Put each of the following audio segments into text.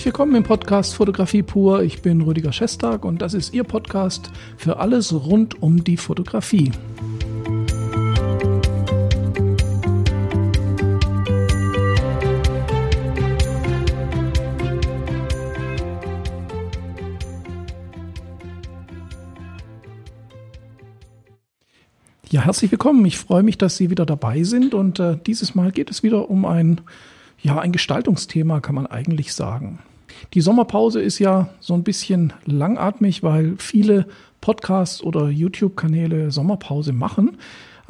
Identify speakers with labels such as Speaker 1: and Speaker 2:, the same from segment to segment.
Speaker 1: Herzlich willkommen im Podcast Fotografie pur. Ich bin Rüdiger Schestag und das ist Ihr Podcast für alles rund um die Fotografie. Ja, herzlich willkommen. Ich freue mich, dass Sie wieder dabei sind und äh, dieses Mal geht es wieder um ein ja, ein Gestaltungsthema kann man eigentlich sagen. Die Sommerpause ist ja so ein bisschen langatmig, weil viele Podcasts oder YouTube-Kanäle Sommerpause machen.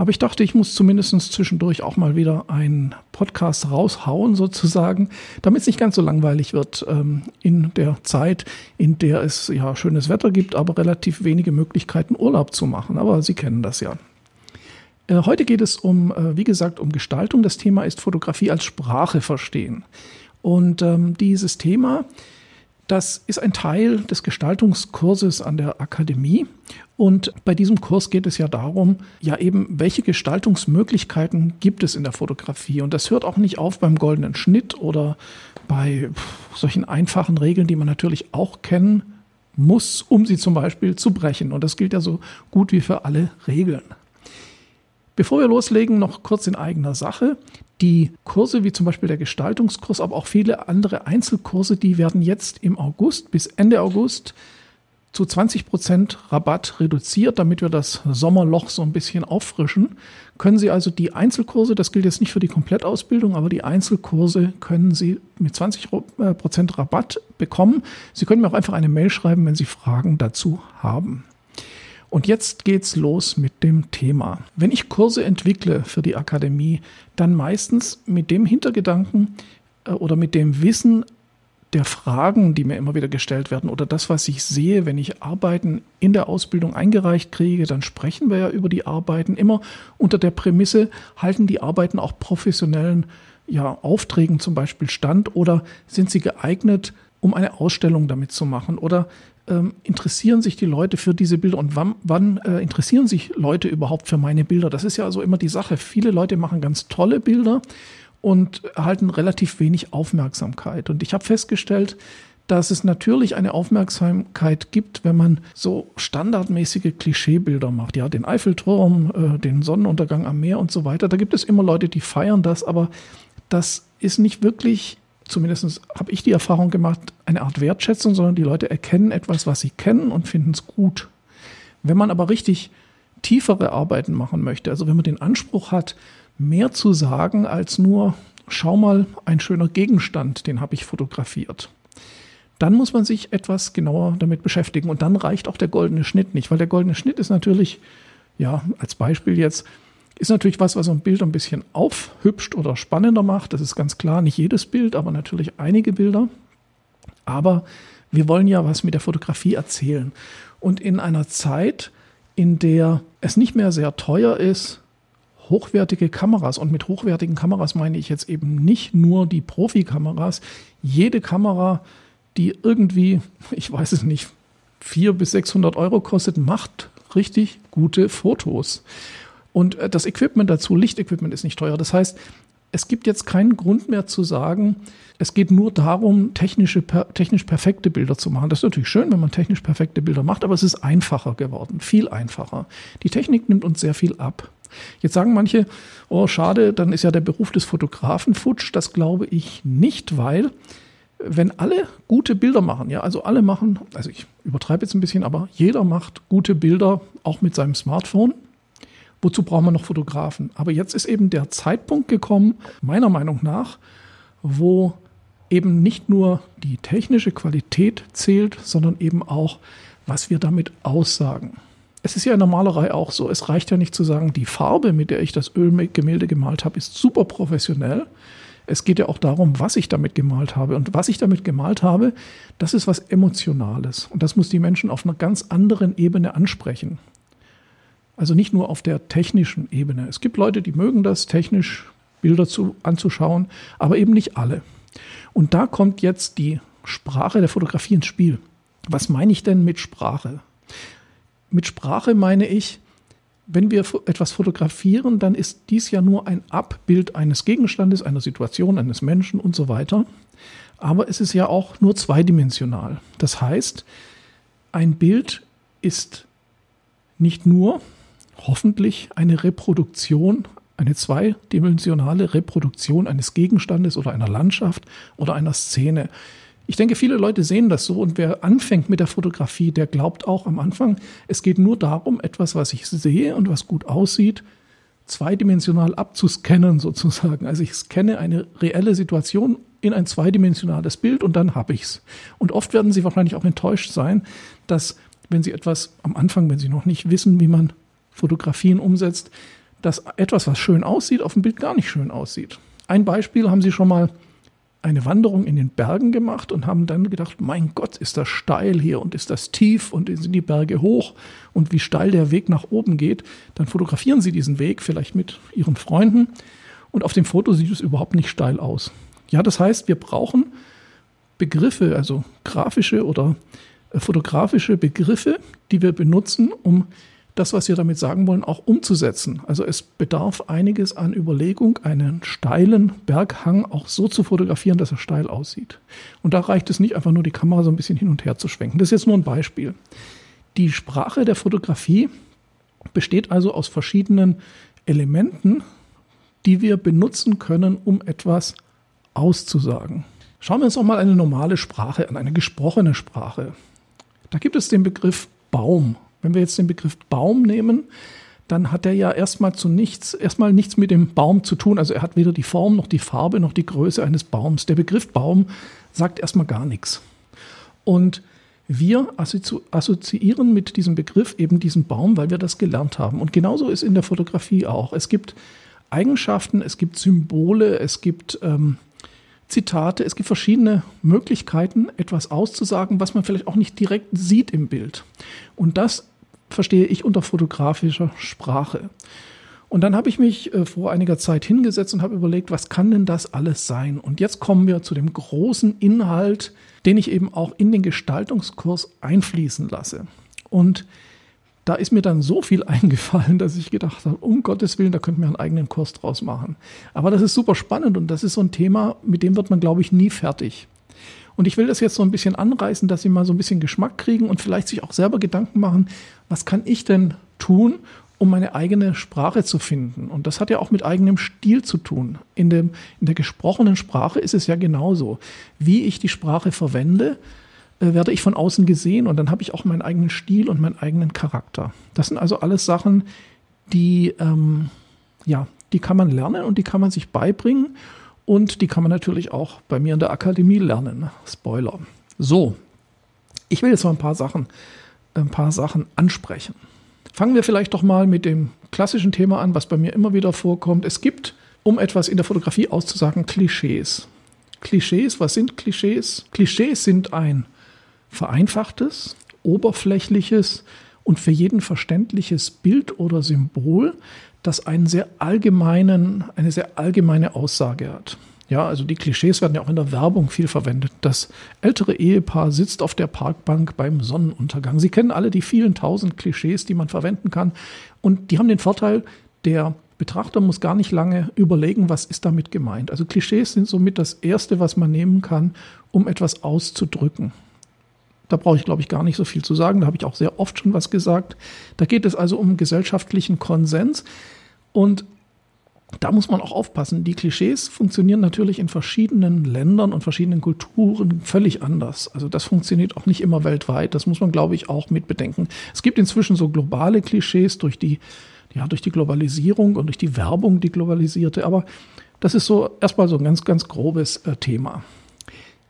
Speaker 1: Aber ich dachte, ich muss zumindest zwischendurch auch mal wieder einen Podcast raushauen, sozusagen, damit es nicht ganz so langweilig wird ähm, in der Zeit, in der es ja schönes Wetter gibt, aber relativ wenige Möglichkeiten, Urlaub zu machen. Aber Sie kennen das ja. Äh, heute geht es um, äh, wie gesagt, um Gestaltung. Das Thema ist Fotografie als Sprache verstehen. Und ähm, dieses Thema, das ist ein Teil des Gestaltungskurses an der Akademie. Und bei diesem Kurs geht es ja darum, ja eben, welche Gestaltungsmöglichkeiten gibt es in der Fotografie. Und das hört auch nicht auf beim goldenen Schnitt oder bei solchen einfachen Regeln, die man natürlich auch kennen muss, um sie zum Beispiel zu brechen. Und das gilt ja so gut wie für alle Regeln. Bevor wir loslegen, noch kurz in eigener Sache. Die Kurse, wie zum Beispiel der Gestaltungskurs, aber auch viele andere Einzelkurse, die werden jetzt im August bis Ende August zu 20 Prozent Rabatt reduziert, damit wir das Sommerloch so ein bisschen auffrischen. Können Sie also die Einzelkurse, das gilt jetzt nicht für die Komplettausbildung, aber die Einzelkurse können Sie mit 20 Prozent Rabatt bekommen. Sie können mir auch einfach eine Mail schreiben, wenn Sie Fragen dazu haben. Und jetzt geht's los mit dem Thema. Wenn ich Kurse entwickle für die Akademie, dann meistens mit dem Hintergedanken äh, oder mit dem Wissen der Fragen, die mir immer wieder gestellt werden oder das, was ich sehe, wenn ich Arbeiten in der Ausbildung eingereicht kriege, dann sprechen wir ja über die Arbeiten immer unter der Prämisse, halten die Arbeiten auch professionellen ja, Aufträgen zum Beispiel stand oder sind sie geeignet, um eine Ausstellung damit zu machen oder ähm, interessieren sich die Leute für diese Bilder und wann, wann äh, interessieren sich Leute überhaupt für meine Bilder? Das ist ja also immer die Sache. Viele Leute machen ganz tolle Bilder und erhalten relativ wenig Aufmerksamkeit. Und ich habe festgestellt, dass es natürlich eine Aufmerksamkeit gibt, wenn man so standardmäßige Klischeebilder macht. Ja, den Eiffelturm, äh, den Sonnenuntergang am Meer und so weiter. Da gibt es immer Leute, die feiern das, aber das ist nicht wirklich zumindest habe ich die Erfahrung gemacht, eine Art Wertschätzung, sondern die Leute erkennen etwas, was sie kennen und finden es gut. Wenn man aber richtig tiefere Arbeiten machen möchte, also wenn man den Anspruch hat, mehr zu sagen als nur, schau mal, ein schöner Gegenstand, den habe ich fotografiert. Dann muss man sich etwas genauer damit beschäftigen und dann reicht auch der goldene Schnitt nicht, weil der goldene Schnitt ist natürlich, ja, als Beispiel jetzt, ist natürlich was, was ein Bild ein bisschen aufhübscht oder spannender macht. Das ist ganz klar, nicht jedes Bild, aber natürlich einige Bilder. Aber wir wollen ja was mit der Fotografie erzählen. Und in einer Zeit, in der es nicht mehr sehr teuer ist, hochwertige Kameras, und mit hochwertigen Kameras meine ich jetzt eben nicht nur die Profikameras, jede Kamera, die irgendwie, ich weiß es nicht, 400 bis 600 Euro kostet, macht richtig gute Fotos. Und äh, das Equipment dazu, Lichtequipment ist nicht teuer. Das heißt, es gibt jetzt keinen Grund mehr zu sagen, es geht nur darum, technische, per, technisch perfekte Bilder zu machen. Das ist natürlich schön, wenn man technisch perfekte Bilder macht, aber es ist einfacher geworden, viel einfacher. Die Technik nimmt uns sehr viel ab. Jetzt sagen manche, oh schade, dann ist ja der Beruf des Fotografen futsch. Das glaube ich nicht, weil wenn alle gute Bilder machen, ja, also alle machen, also ich übertreibe jetzt ein bisschen, aber jeder macht gute Bilder auch mit seinem Smartphone Wozu braucht man noch Fotografen? Aber jetzt ist eben der Zeitpunkt gekommen, meiner Meinung nach, wo eben nicht nur die technische Qualität zählt, sondern eben auch, was wir damit aussagen. Es ist ja in der Malerei auch so. Es reicht ja nicht zu sagen, die Farbe, mit der ich das Ölgemälde gemalt habe, ist super professionell. Es geht ja auch darum, was ich damit gemalt habe. Und was ich damit gemalt habe, das ist was Emotionales. Und das muss die Menschen auf einer ganz anderen Ebene ansprechen. Also nicht nur auf der technischen Ebene. Es gibt Leute, die mögen das, technisch Bilder zu, anzuschauen, aber eben nicht alle. Und da kommt jetzt die Sprache der Fotografie ins Spiel. Was meine ich denn mit Sprache? Mit Sprache meine ich, wenn wir etwas fotografieren, dann ist dies ja nur ein Abbild eines Gegenstandes, einer Situation, eines Menschen und so weiter. Aber es ist ja auch nur zweidimensional. Das heißt, ein Bild ist nicht nur hoffentlich eine Reproduktion, eine zweidimensionale Reproduktion eines Gegenstandes oder einer Landschaft oder einer Szene. Ich denke, viele Leute sehen das so und wer anfängt mit der Fotografie, der glaubt auch am Anfang, es geht nur darum, etwas, was ich sehe und was gut aussieht, zweidimensional abzuscannen sozusagen. Also ich scanne eine reelle Situation in ein zweidimensionales Bild und dann habe ich es. Und oft werden Sie wahrscheinlich auch enttäuscht sein, dass wenn Sie etwas am Anfang, wenn Sie noch nicht wissen, wie man Fotografien umsetzt, dass etwas, was schön aussieht, auf dem Bild gar nicht schön aussieht. Ein Beispiel haben Sie schon mal eine Wanderung in den Bergen gemacht und haben dann gedacht, mein Gott, ist das steil hier und ist das tief und sind die Berge hoch und wie steil der Weg nach oben geht, dann fotografieren Sie diesen Weg vielleicht mit Ihren Freunden und auf dem Foto sieht es überhaupt nicht steil aus. Ja, das heißt, wir brauchen Begriffe, also grafische oder äh, fotografische Begriffe, die wir benutzen, um das, was wir damit sagen wollen, auch umzusetzen. Also es bedarf einiges an Überlegung, einen steilen Berghang auch so zu fotografieren, dass er steil aussieht. Und da reicht es nicht einfach nur, die Kamera so ein bisschen hin und her zu schwenken. Das ist jetzt nur ein Beispiel. Die Sprache der Fotografie besteht also aus verschiedenen Elementen, die wir benutzen können, um etwas auszusagen. Schauen wir uns auch mal eine normale Sprache an, eine gesprochene Sprache. Da gibt es den Begriff Baum wenn wir jetzt den Begriff Baum nehmen, dann hat er ja erstmal zu nichts, erstmal nichts mit dem Baum zu tun. Also er hat weder die Form noch die Farbe noch die Größe eines Baums. Der Begriff Baum sagt erstmal gar nichts. Und wir assoziieren mit diesem Begriff eben diesen Baum, weil wir das gelernt haben. Und genauso ist in der Fotografie auch. Es gibt Eigenschaften, es gibt Symbole, es gibt ähm, Zitate, es gibt verschiedene Möglichkeiten, etwas auszusagen, was man vielleicht auch nicht direkt sieht im Bild. Und das verstehe ich unter fotografischer Sprache. Und dann habe ich mich äh, vor einiger Zeit hingesetzt und habe überlegt, was kann denn das alles sein? Und jetzt kommen wir zu dem großen Inhalt, den ich eben auch in den Gestaltungskurs einfließen lasse. Und da ist mir dann so viel eingefallen, dass ich gedacht habe, um Gottes Willen, da könnten wir einen eigenen Kurs draus machen. Aber das ist super spannend und das ist so ein Thema, mit dem wird man, glaube ich, nie fertig. Und ich will das jetzt so ein bisschen anreißen, dass Sie mal so ein bisschen Geschmack kriegen und vielleicht sich auch selber Gedanken machen, was kann ich denn tun, um meine eigene Sprache zu finden. Und das hat ja auch mit eigenem Stil zu tun. In, dem, in der gesprochenen Sprache ist es ja genauso. Wie ich die Sprache verwende, äh, werde ich von außen gesehen und dann habe ich auch meinen eigenen Stil und meinen eigenen Charakter. Das sind also alles Sachen, die, ähm, ja, die kann man lernen und die kann man sich beibringen. Und die kann man natürlich auch bei mir in der Akademie lernen. Spoiler. So, ich will jetzt mal ein paar Sachen, ein paar Sachen ansprechen. Fangen wir vielleicht doch mal mit dem klassischen Thema an, was bei mir immer wieder vorkommt. Es gibt, um etwas in der Fotografie auszusagen, Klischees. Klischees, was sind Klischees? Klischees sind ein vereinfachtes, oberflächliches und für jeden verständliches Bild oder Symbol, das einen sehr allgemeinen, eine sehr allgemeine Aussage hat. Ja, also die Klischees werden ja auch in der Werbung viel verwendet. Das ältere Ehepaar sitzt auf der Parkbank beim Sonnenuntergang. Sie kennen alle die vielen tausend Klischees, die man verwenden kann. Und die haben den Vorteil, der Betrachter muss gar nicht lange überlegen, was ist damit gemeint. Also Klischees sind somit das Erste, was man nehmen kann, um etwas auszudrücken. Da brauche ich, glaube ich, gar nicht so viel zu sagen. Da habe ich auch sehr oft schon was gesagt. Da geht es also um gesellschaftlichen Konsens. Und da muss man auch aufpassen. Die Klischees funktionieren natürlich in verschiedenen Ländern und verschiedenen Kulturen völlig anders. Also das funktioniert auch nicht immer weltweit. Das muss man, glaube ich, auch mit bedenken. Es gibt inzwischen so globale Klischees durch die, ja, durch die Globalisierung und durch die Werbung, die globalisierte. Aber das ist so erstmal so ein ganz, ganz grobes äh, Thema.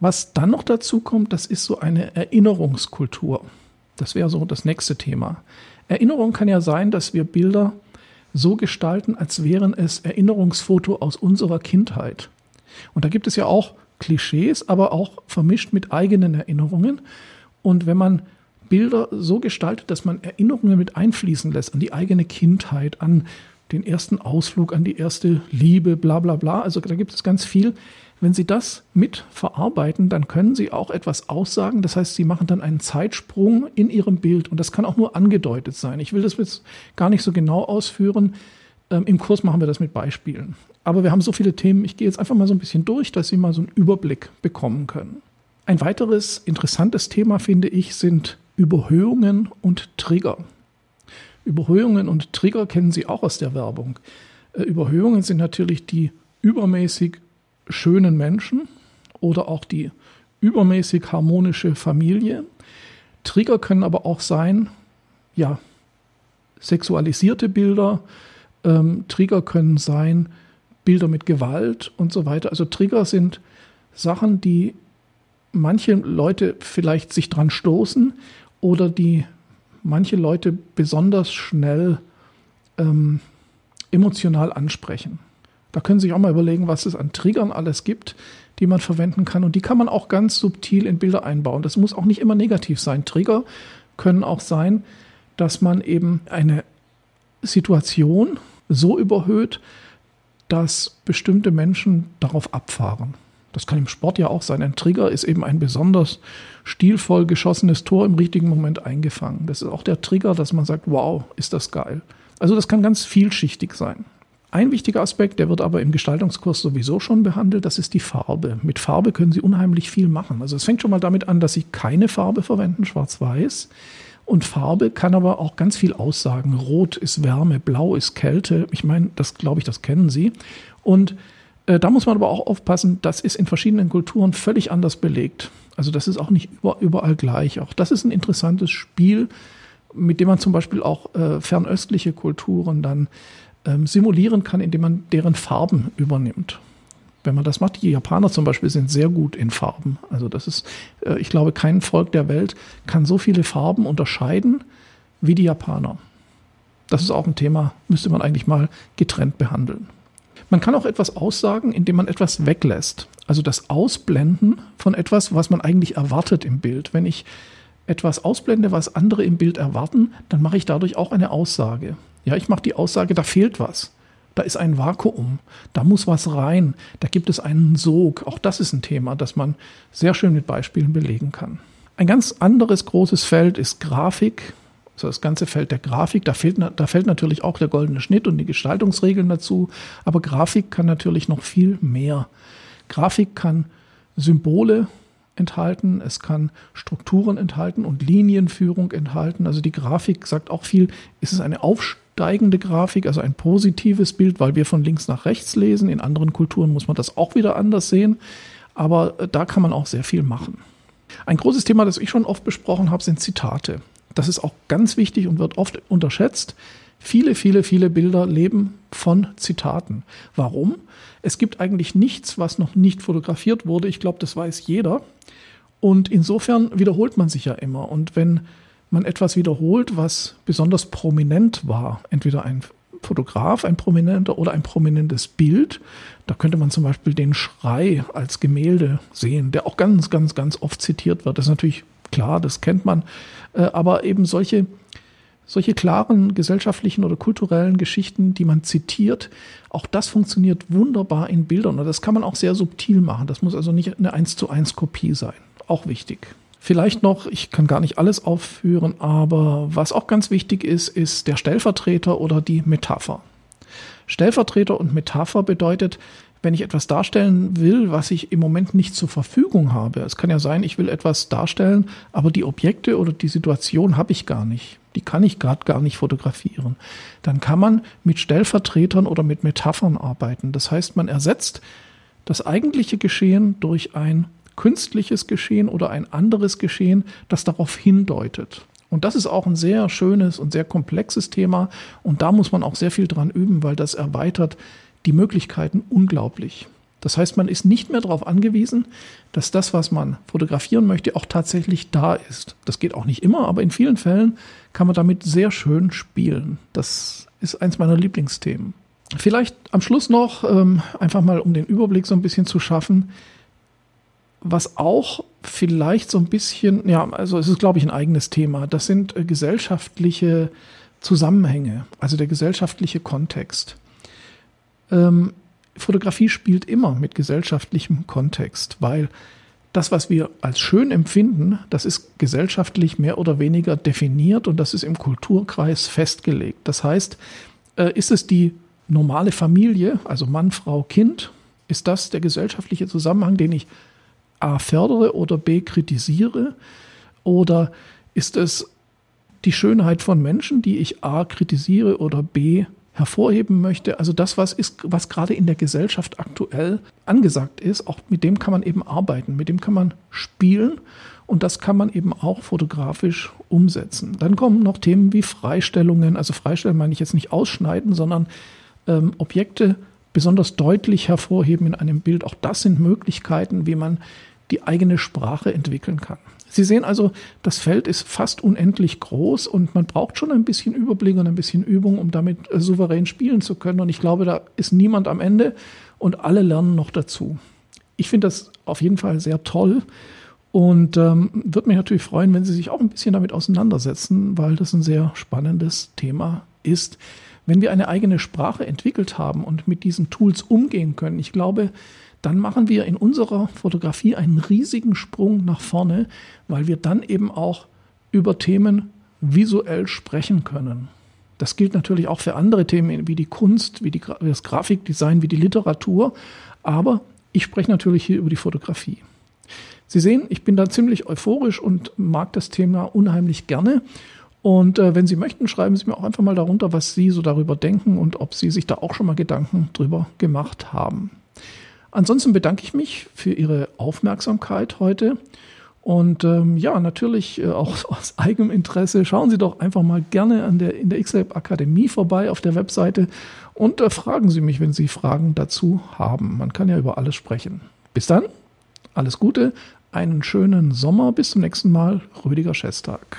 Speaker 1: Was dann noch dazu kommt, das ist so eine Erinnerungskultur. Das wäre so das nächste Thema. Erinnerung kann ja sein, dass wir Bilder so gestalten, als wären es Erinnerungsfoto aus unserer Kindheit. Und da gibt es ja auch Klischees, aber auch vermischt mit eigenen Erinnerungen. Und wenn man Bilder so gestaltet, dass man Erinnerungen mit einfließen lässt an die eigene Kindheit, an den ersten Ausflug, an die erste Liebe, bla bla bla. Also da gibt es ganz viel, wenn Sie das mit verarbeiten, dann können Sie auch etwas aussagen. Das heißt, Sie machen dann einen Zeitsprung in Ihrem Bild und das kann auch nur angedeutet sein. Ich will das jetzt gar nicht so genau ausführen. Ähm, Im Kurs machen wir das mit Beispielen. Aber wir haben so viele Themen, ich gehe jetzt einfach mal so ein bisschen durch, dass Sie mal so einen Überblick bekommen können. Ein weiteres interessantes Thema, finde ich, sind Überhöhungen und Trigger. Überhöhungen und Trigger kennen Sie auch aus der Werbung. Äh, Überhöhungen sind natürlich die übermäßig schönen Menschen oder auch die übermäßig harmonische Familie. Trigger können aber auch sein, ja, sexualisierte Bilder. Ähm, Trigger können sein Bilder mit Gewalt und so weiter. Also Trigger sind Sachen, die manche Leute vielleicht sich dran stoßen oder die manche Leute besonders schnell ähm, emotional ansprechen. Da können Sie sich auch mal überlegen, was es an Triggern alles gibt, die man verwenden kann. Und die kann man auch ganz subtil in Bilder einbauen. Das muss auch nicht immer negativ sein. Trigger können auch sein, dass man eben eine Situation so überhöht, dass bestimmte Menschen darauf abfahren. Das kann im Sport ja auch sein. Ein Trigger ist eben ein besonders stilvoll geschossenes Tor im richtigen Moment eingefangen. Das ist auch der Trigger, dass man sagt, wow, ist das geil. Also das kann ganz vielschichtig sein. Ein wichtiger Aspekt, der wird aber im Gestaltungskurs sowieso schon behandelt, das ist die Farbe. Mit Farbe können Sie unheimlich viel machen. Also es fängt schon mal damit an, dass Sie keine Farbe verwenden, schwarz-weiß. Und Farbe kann aber auch ganz viel aussagen. Rot ist Wärme, Blau ist Kälte. Ich meine, das glaube ich, das kennen Sie. Und da muss man aber auch aufpassen, das ist in verschiedenen Kulturen völlig anders belegt. Also das ist auch nicht über, überall gleich. Auch das ist ein interessantes Spiel, mit dem man zum Beispiel auch äh, fernöstliche Kulturen dann ähm, simulieren kann, indem man deren Farben übernimmt. Wenn man das macht, die Japaner zum Beispiel sind sehr gut in Farben. Also das ist, äh, ich glaube, kein Volk der Welt kann so viele Farben unterscheiden wie die Japaner. Das ist auch ein Thema, müsste man eigentlich mal getrennt behandeln. Man kann auch etwas aussagen, indem man etwas weglässt. Also das Ausblenden von etwas, was man eigentlich erwartet im Bild. Wenn ich etwas ausblende, was andere im Bild erwarten, dann mache ich dadurch auch eine Aussage. Ja, ich mache die Aussage, da fehlt was. Da ist ein Vakuum, da muss was rein, da gibt es einen Sog. Auch das ist ein Thema, das man sehr schön mit Beispielen belegen kann. Ein ganz anderes großes Feld ist Grafik also das ganze Feld der Grafik, da, fehlt, da fällt natürlich auch der goldene Schnitt und die Gestaltungsregeln dazu, aber Grafik kann natürlich noch viel mehr. Grafik kann Symbole enthalten, es kann Strukturen enthalten und Linienführung enthalten. Also die Grafik sagt auch viel, ist es eine aufsteigende Grafik, also ein positives Bild, weil wir von links nach rechts lesen. In anderen Kulturen muss man das auch wieder anders sehen, aber da kann man auch sehr viel machen. Ein großes Thema, das ich schon oft besprochen habe, sind Zitate das ist auch ganz wichtig und wird oft unterschätzt. Viele, viele, viele Bilder leben von Zitaten. Warum? Es gibt eigentlich nichts, was noch nicht fotografiert wurde. Ich glaube, das weiß jeder. Und insofern wiederholt man sich ja immer. Und wenn man etwas wiederholt, was besonders prominent war, entweder ein Fotograf, ein prominenter oder ein prominentes Bild, da könnte man zum Beispiel den Schrei als Gemälde sehen, der auch ganz, ganz, ganz oft zitiert wird. Das ist natürlich klar, das kennt man. Äh, aber eben solche, solche klaren gesellschaftlichen oder kulturellen Geschichten, die man zitiert, auch das funktioniert wunderbar in Bildern. Und das kann man auch sehr subtil machen. Das muss also nicht eine 1 zu 1 Kopie sein. Auch wichtig. Vielleicht noch, ich kann gar nicht alles aufführen, aber was auch ganz wichtig ist, ist der Stellvertreter oder die Metapher. Stellvertreter und Metapher bedeutet, wenn ich etwas darstellen will, was ich im Moment nicht zur Verfügung habe. Es kann ja sein, ich will etwas darstellen, aber die Objekte oder die Situation habe ich gar nicht. Die kann ich gerade gar nicht fotografieren. Dann kann man mit Stellvertretern oder mit Metaphern arbeiten. Das heißt, man ersetzt das eigentliche Geschehen durch ein künstliches Geschehen oder ein anderes Geschehen, das darauf hindeutet. Und das ist auch ein sehr schönes und sehr komplexes Thema. Und da muss man auch sehr viel dran üben, weil das erweitert die Möglichkeiten unglaublich. Das heißt, man ist nicht mehr darauf angewiesen, dass das, was man fotografieren möchte, auch tatsächlich da ist. Das geht auch nicht immer, aber in vielen Fällen kann man damit sehr schön spielen. Das ist eins meiner Lieblingsthemen. Vielleicht am Schluss noch, ähm, einfach mal um den Überblick so ein bisschen zu schaffen, was auch vielleicht so ein bisschen, ja, also es ist, glaube ich, ein eigenes Thema. Das sind äh, gesellschaftliche Zusammenhänge, also der gesellschaftliche Kontext ähm, Fotografie spielt immer mit gesellschaftlichem Kontext, weil das, was wir als schön empfinden, das ist gesellschaftlich mehr oder weniger definiert und das ist im Kulturkreis festgelegt. Das heißt, äh, ist es die normale Familie, also Mann, Frau, Kind, ist das der gesellschaftliche Zusammenhang, den ich A fördere oder B kritisiere? Oder ist es die Schönheit von Menschen, die ich A kritisiere oder B hervorheben möchte? Also das, was ist, was gerade in der Gesellschaft aktuell angesagt ist, auch mit dem kann man eben arbeiten, mit dem kann man spielen und das kann man eben auch fotografisch umsetzen. Dann kommen noch Themen wie Freistellungen, also Freistellen meine ich jetzt nicht ausschneiden, sondern ähm, Objekte besonders deutlich hervorheben in einem Bild. Auch das sind Möglichkeiten, wie man die eigene Sprache entwickeln kann. Sie sehen also, das Feld ist fast unendlich groß und man braucht schon ein bisschen Überblick und ein bisschen Übung, um damit äh, souverän spielen zu können. Und ich glaube, da ist niemand am Ende und alle lernen noch dazu. Ich finde das auf jeden Fall sehr toll und ähm, würde mich natürlich freuen, wenn Sie sich auch ein bisschen damit auseinandersetzen, weil das ein sehr spannendes Thema ist wenn wir eine eigene Sprache entwickelt haben und mit diesen Tools umgehen können, ich glaube, dann machen wir in unserer Fotografie einen riesigen Sprung nach vorne, weil wir dann eben auch über Themen visuell sprechen können. Das gilt natürlich auch für andere Themen wie die Kunst, wie, die, wie das Grafikdesign, wie die Literatur. Aber ich spreche natürlich hier über die Fotografie. Sie sehen, ich bin da ziemlich euphorisch und mag das Thema unheimlich gerne. Und äh, wenn Sie möchten, schreiben Sie mir auch einfach mal darunter, was Sie so darüber denken und ob Sie sich da auch schon mal Gedanken drüber gemacht haben. Ansonsten bedanke ich mich für Ihre Aufmerksamkeit heute. Und ähm, ja, natürlich äh, auch aus eigenem Interesse, schauen Sie doch einfach mal gerne an der, in der XLab Akademie vorbei auf der Webseite und äh, fragen Sie mich, wenn Sie Fragen dazu haben. Man kann ja über alles sprechen. Bis dann, alles Gute, einen schönen Sommer, bis zum nächsten Mal, Rüdiger Schestag.